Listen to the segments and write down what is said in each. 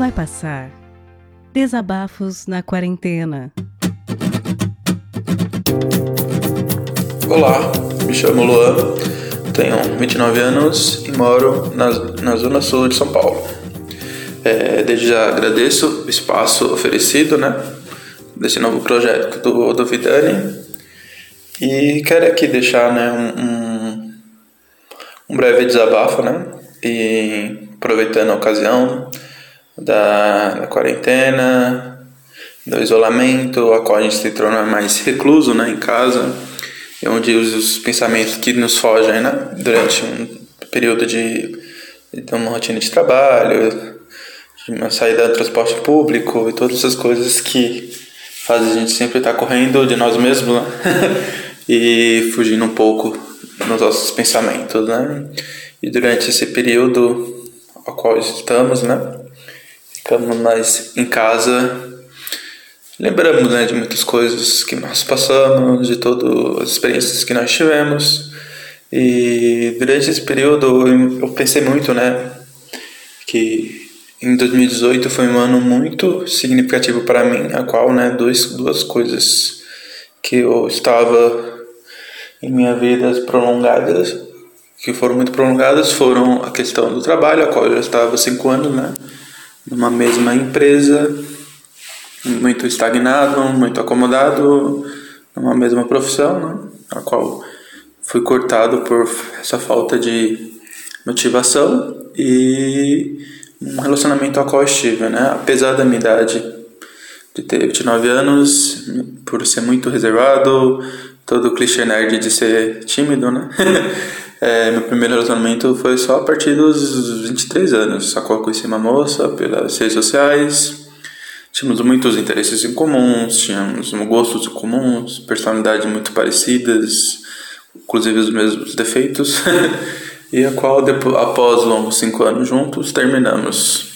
Vai passar. Desabafos na quarentena. Olá, me chamo Luan, tenho 29 anos e moro na, na zona sul de São Paulo. É, desde já agradeço o espaço oferecido, né, desse novo projeto do, do Vidani e quero aqui deixar, né, um, um, breve desabafo, né, e aproveitando a ocasião da, da quarentena, do isolamento, a qual a gente se torna mais recluso, né, em casa onde os pensamentos que nos fogem né, durante um período de, de uma rotina de trabalho, de uma saída do transporte público e todas essas coisas que fazem a gente sempre estar correndo de nós mesmos né? e fugindo um pouco nos nossos pensamentos. Né? E durante esse período ao qual estamos, né, ficamos mais em casa lembramos né, de muitas coisas que nós passamos, de todas as experiências que nós tivemos. E durante esse período eu pensei muito, né, que em 2018 foi um ano muito significativo para mim, a qual, né, dois, duas coisas que eu estava em minha vida prolongadas, que foram muito prolongadas, foram a questão do trabalho, a qual eu já estava cinco anos, né, numa mesma empresa muito estagnado, muito acomodado numa mesma profissão, né? a qual fui cortado por essa falta de motivação e um relacionamento ao qual estive, né? Apesar da minha idade de ter 29 anos, por ser muito reservado, todo clichê nerd de ser tímido, né? é, meu primeiro relacionamento foi só a partir dos 23 anos, a qual conheci uma moça pelas redes sociais, Tínhamos muitos interesses em comuns, tínhamos gostos comuns, personalidades muito parecidas, inclusive os mesmos defeitos, e a qual, depois, após longos cinco anos juntos, terminamos.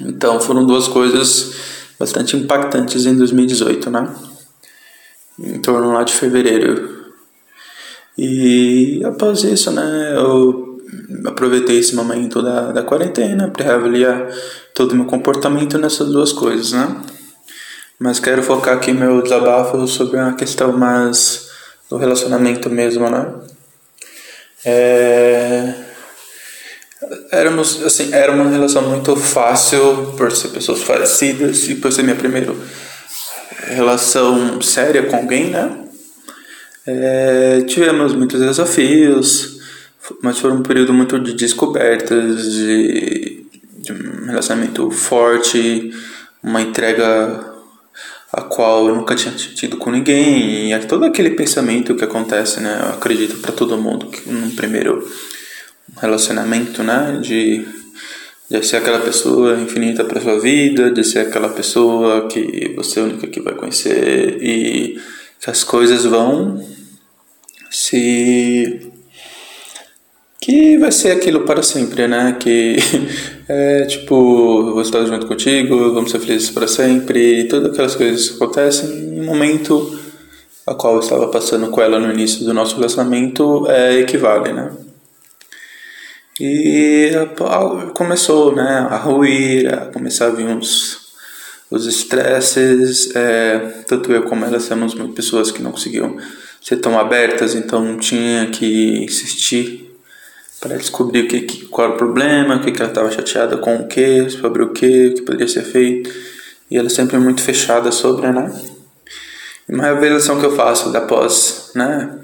Então foram duas coisas bastante impactantes em 2018, né? Em torno lá de fevereiro. E após isso, né, eu aproveitei esse momento da, da quarentena para reavaliar todo o meu comportamento nessas duas coisas, né? Mas quero focar aqui meu desabafo sobre uma questão mais do relacionamento mesmo, né? É... Éramos, assim, era uma relação muito fácil por ser pessoas parecidas e por ser minha primeira relação séria com alguém, né? É... Tivemos muitos desafios, mas foi um período muito de descobertas, de, de um relacionamento forte, uma entrega a qual eu nunca tinha tido com ninguém e é todo aquele pensamento que acontece, né? Eu acredito para todo mundo que num primeiro relacionamento, né? De, de ser aquela pessoa infinita para sua vida, de ser aquela pessoa que você é a única que vai conhecer e as coisas vão se que vai ser aquilo para sempre, né? Que é tipo, vou estar junto contigo, vamos ser felizes para sempre, e todas aquelas coisas que acontecem em um momento a qual eu estava passando com ela no início do nosso relacionamento é, equivale, né? E começou, né, a ruir, a começar a vir uns os estresses, é, tanto eu como ela somos pessoas que não conseguiam ser tão abertas, então tinha que insistir para descobrir o que, qual era o problema, o que, que ela estava chateada com o que, sobre o que, o que poderia ser feito. E ela sempre é muito fechada sobre, né? E uma revelação que eu faço após, né?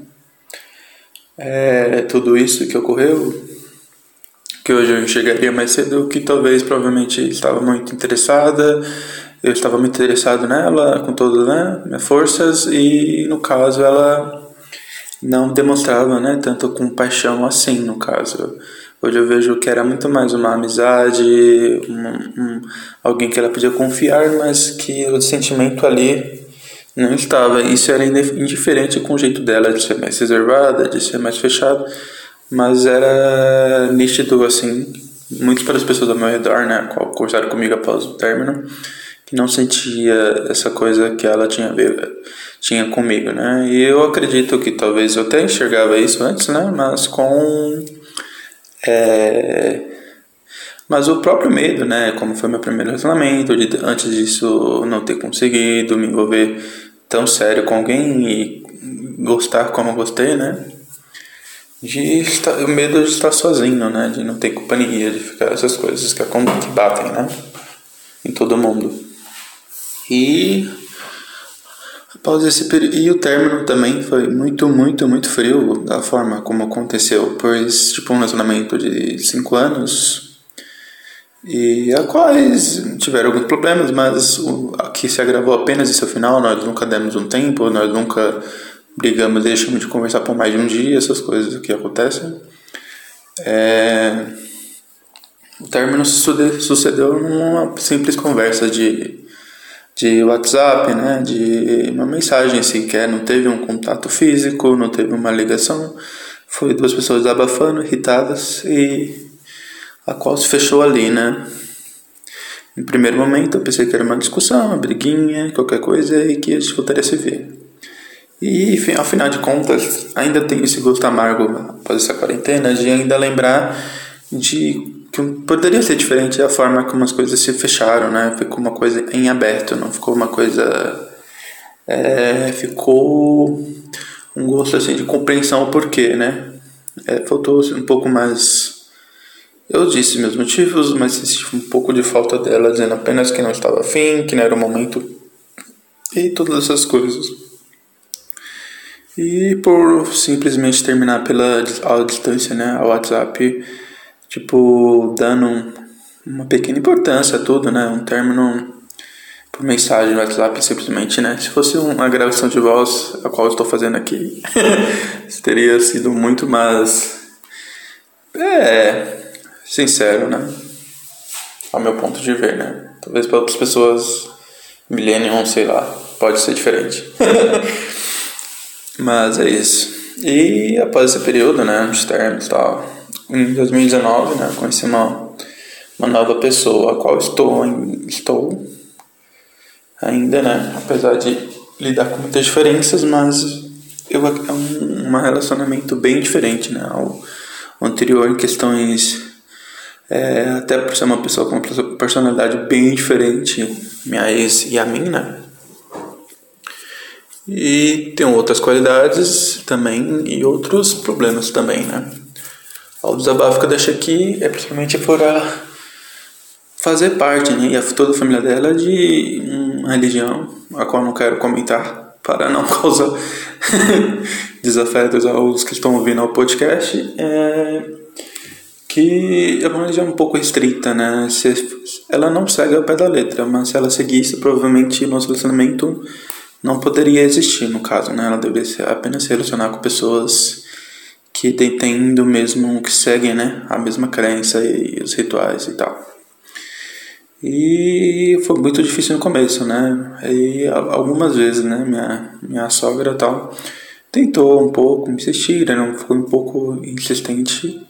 É tudo isso que ocorreu, que hoje eu chegaria mais cedo, que talvez provavelmente estava muito interessada, eu estava muito interessado nela com todas né, minhas forças e no caso ela não demonstrava né, tanto compaixão assim, no caso. Hoje eu vejo que era muito mais uma amizade, um, um, alguém que ela podia confiar, mas que o sentimento ali não estava. Isso era indiferente com o jeito dela de ser mais reservada, de ser mais fechada, mas era nítido assim, muito para as pessoas ao meu redor, né, qual conversaram comigo após o término, não sentia essa coisa que ela tinha tinha comigo, né? E eu acredito que talvez eu até enxergava isso antes, né? Mas com é, Mas o próprio medo, né? Como foi meu primeiro relacionamento, de antes disso não ter conseguido me envolver tão sério com alguém e gostar como eu gostei, né? De estar, o medo de estar sozinho, né? De não ter companhia, de ficar essas coisas que, que batem, né? Em todo mundo. E após esse período, e o término também foi muito, muito, muito frio da forma como aconteceu, pois tipo um relacionamento de cinco anos e a quais tiveram alguns problemas, mas o que se agravou apenas em seu final. Nós nunca demos um tempo, nós nunca brigamos, deixamos de conversar por mais de um dia, essas coisas que acontecem. É... O término sucedeu numa simples conversa de, de WhatsApp, né? de uma mensagem sequer, não teve um contato físico, não teve uma ligação. Foi duas pessoas abafando, irritadas e a qual se fechou ali, né? Em primeiro momento eu pensei que era uma discussão, uma briguinha, qualquer coisa e que a gente voltaria a se ver. E ao final de contas, ainda tenho esse gosto amargo após essa quarentena de ainda lembrar de que poderia ser diferente a forma como as coisas se fecharam, né? Ficou uma coisa em aberto, não ficou uma coisa. É, ficou um gosto assim de compreensão o porquê, né? É, faltou um pouco mais eu disse meus motivos, mas senti um pouco de falta dela, dizendo apenas que não estava afim, que não era o momento e todas essas coisas. E por simplesmente terminar pela a distância, né, ao WhatsApp, tipo, dando uma pequena importância a tudo, né, um término por mensagem no WhatsApp, simplesmente, né, se fosse uma gravação de voz, a qual eu estou fazendo aqui, teria sido muito mais... É, sincero, né? Ao meu ponto de ver, né? Talvez para outras pessoas, millennium, sei lá, pode ser diferente. Mas é isso. E após esse período, né, de termos e tal, em 2019, né, conheci uma, uma nova pessoa, a qual estou, estou ainda, né, apesar de lidar com muitas diferenças, mas eu, é um, um relacionamento bem diferente, né, ao anterior em questões é, até por ser uma pessoa com uma personalidade bem diferente, minha ex e a minha, né? E tem outras qualidades também e outros problemas também, né? O desabafo que eu deixo aqui é principalmente por ela fazer parte, né? E a, toda a família dela de uma religião, a qual não quero comentar para não causar desafetos aos que estão ouvindo ao podcast. É que é uma religião um pouco restrita, né? Se ela não segue ao pé da letra, mas se ela seguisse, provavelmente o nosso relacionamento não poderia existir, no caso, né? Ela deveria apenas se relacionar com pessoas que têm do mesmo, que seguem, né? A mesma crença e os rituais e tal. E foi muito difícil no começo, né? E algumas vezes, né? Minha, minha sogra tal tentou um pouco insistir, né? foi um pouco insistente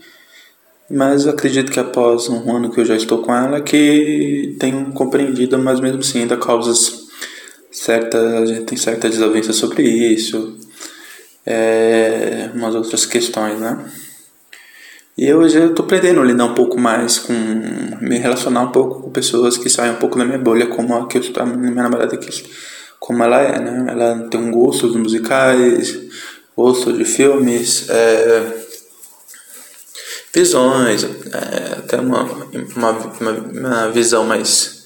mas acredito que após um ano que eu já estou com ela, que tenho compreendido, mas mesmo assim ainda causas certa, a gente tem certa desavença sobre isso, é, umas outras questões, né? E hoje eu estou aprendendo a lidar um pouco mais com. me relacionar um pouco com pessoas que saem um pouco da minha bolha, como a que eu a minha namorada aqui, como ela é, né? Ela tem um gosto de musicais, gosto de filmes, é, visões, é, até uma, uma, uma, uma visão mais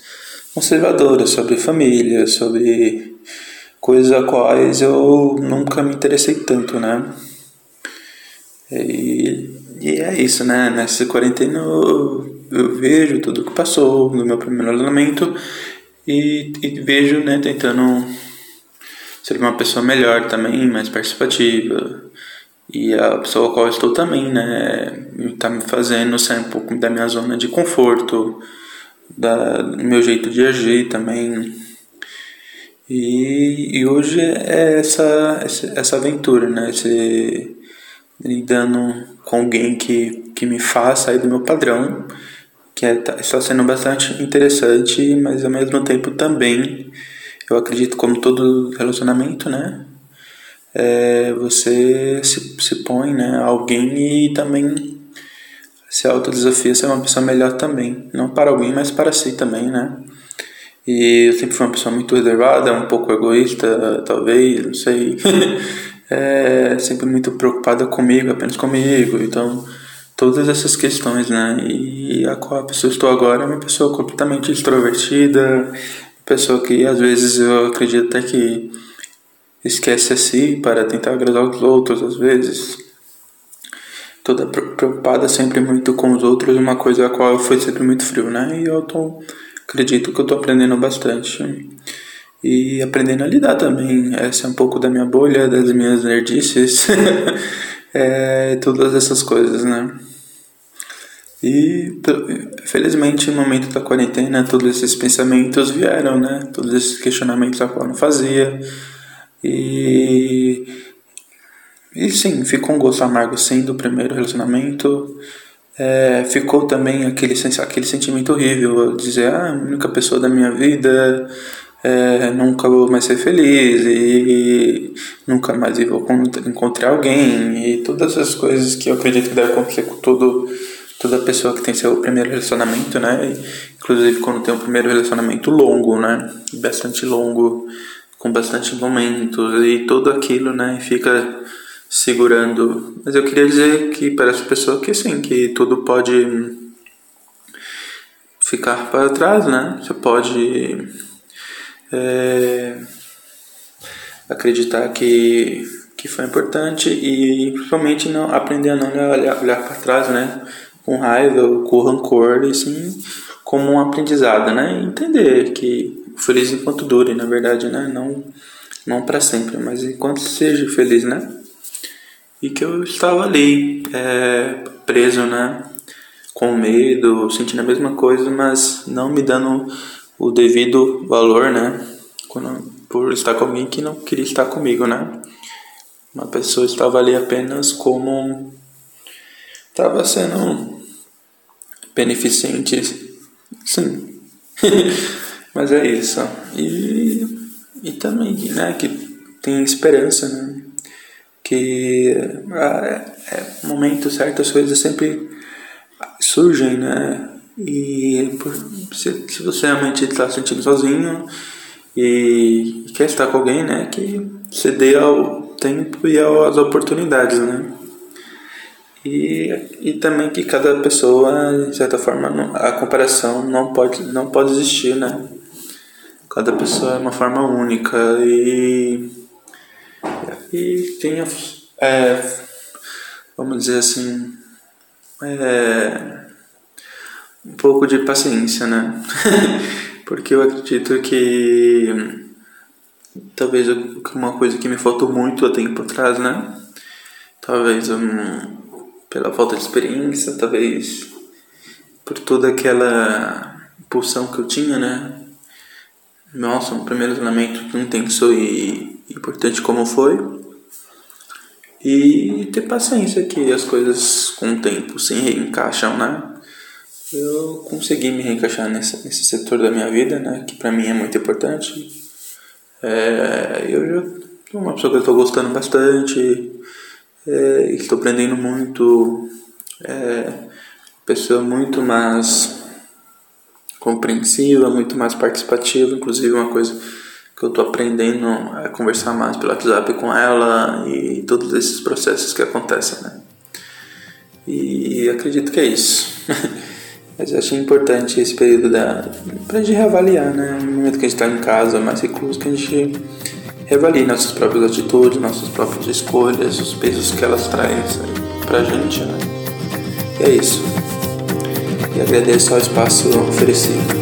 conservadora sobre família, sobre coisas a quais eu nunca me interessei tanto, né? E, e é isso, né? Nessa quarentena eu, eu vejo tudo que passou no meu primeiro relacionamento e, e vejo, né, tentando ser uma pessoa melhor também, mais participativa, e a pessoa com a qual eu estou também, né, está me fazendo sair um pouco da minha zona de conforto, da, do meu jeito de agir também. E, e hoje é essa, essa, aventura, né, esse, lidando com alguém que, que me faz sair do meu padrão, que é, tá, está sendo bastante interessante, mas ao mesmo tempo também, eu acredito como todo relacionamento, né, é, você se, se põe né, alguém e também se autodesafia ser uma pessoa melhor também. Não para alguém, mas para si também, né? E eu sempre fui uma pessoa muito reservada, um pouco egoísta, talvez, não sei. é, sempre muito preocupada comigo, apenas comigo. Então, todas essas questões, né? E a qual a pessoa estou agora é uma pessoa completamente extrovertida, pessoa que às vezes eu acredito até que esquece a si para tentar agradar os outros, às vezes toda preocupada sempre muito com os outros, uma coisa a qual eu fui sempre muito frio, né? E eu tô, acredito que eu tô aprendendo bastante. E aprendendo a lidar também. Essa é um pouco da minha bolha, das minhas nerdices, é, todas essas coisas, né? E felizmente no momento da quarentena todos esses pensamentos vieram, né? Todos esses questionamentos a qual eu não fazia. E e sim, ficou um gosto amargo sim do primeiro relacionamento. É, ficou também aquele, aquele sentimento horrível, dizer, ah, a única pessoa da minha vida, é, nunca vou mais ser feliz e, nunca mais vou encontrar alguém e todas as coisas que eu acredito que deve acontecer com todo, toda pessoa que tem seu primeiro relacionamento, né? Inclusive quando tem um primeiro relacionamento longo, né? Bastante longo, com bastante momentos e tudo aquilo, né? Fica segurando. Mas eu queria dizer que para essa pessoa que sim, que tudo pode ficar para trás, né? Você pode é, acreditar que, que foi importante e principalmente não aprender a não olhar, olhar para trás, né? Com raiva com rancor, e sim como um aprendizado, né? Entender que feliz enquanto dure, na verdade, né? Não, não para sempre, mas enquanto seja feliz, né? E que eu estava ali, é, preso, né? Com medo, sentindo a mesma coisa, mas não me dando o devido valor, né? Quando, por estar com alguém que não queria estar comigo, né? Uma pessoa estava ali apenas como. estava sendo beneficente, sim. mas é isso. E, e também, né? Que tem esperança, né? Que é, é, momento certas coisas sempre surgem, né? E se, se você realmente está se sentindo sozinho e quer estar com alguém, né? Que você dê ao tempo e às oportunidades, né? E, e também que cada pessoa, de certa forma, a comparação não pode, não pode existir, né? Cada pessoa é uma forma única e e tenha, é, vamos dizer assim, é, um pouco de paciência, né? Porque eu acredito que talvez uma coisa que me faltou muito há tempo atrás, né? Talvez um, pela falta de experiência, talvez por toda aquela pulsão que eu tinha, né? Nossa, um primeiro treinamento intenso e importante como foi. E ter paciência que as coisas com o tempo se reencaixam, né? Eu consegui me reencaixar nesse setor da minha vida, né? Que pra mim é muito importante. É, eu já sou uma pessoa que estou gostando bastante. É, estou aprendendo muito. É, pessoa muito mais compreensiva, muito mais participativa. Inclusive uma coisa que eu tô aprendendo a conversar mais pelo WhatsApp com ela e todos esses processos que acontecem, né? E acredito que é isso. Mas eu achei importante esse período da pra gente reavaliar, né? No momento que a gente está em casa, mais recluso, que a gente reavalie nossas próprias atitudes, nossas próprias escolhas, os pesos que elas trazem pra gente, né? E é isso. E agradeço ao espaço oferecido.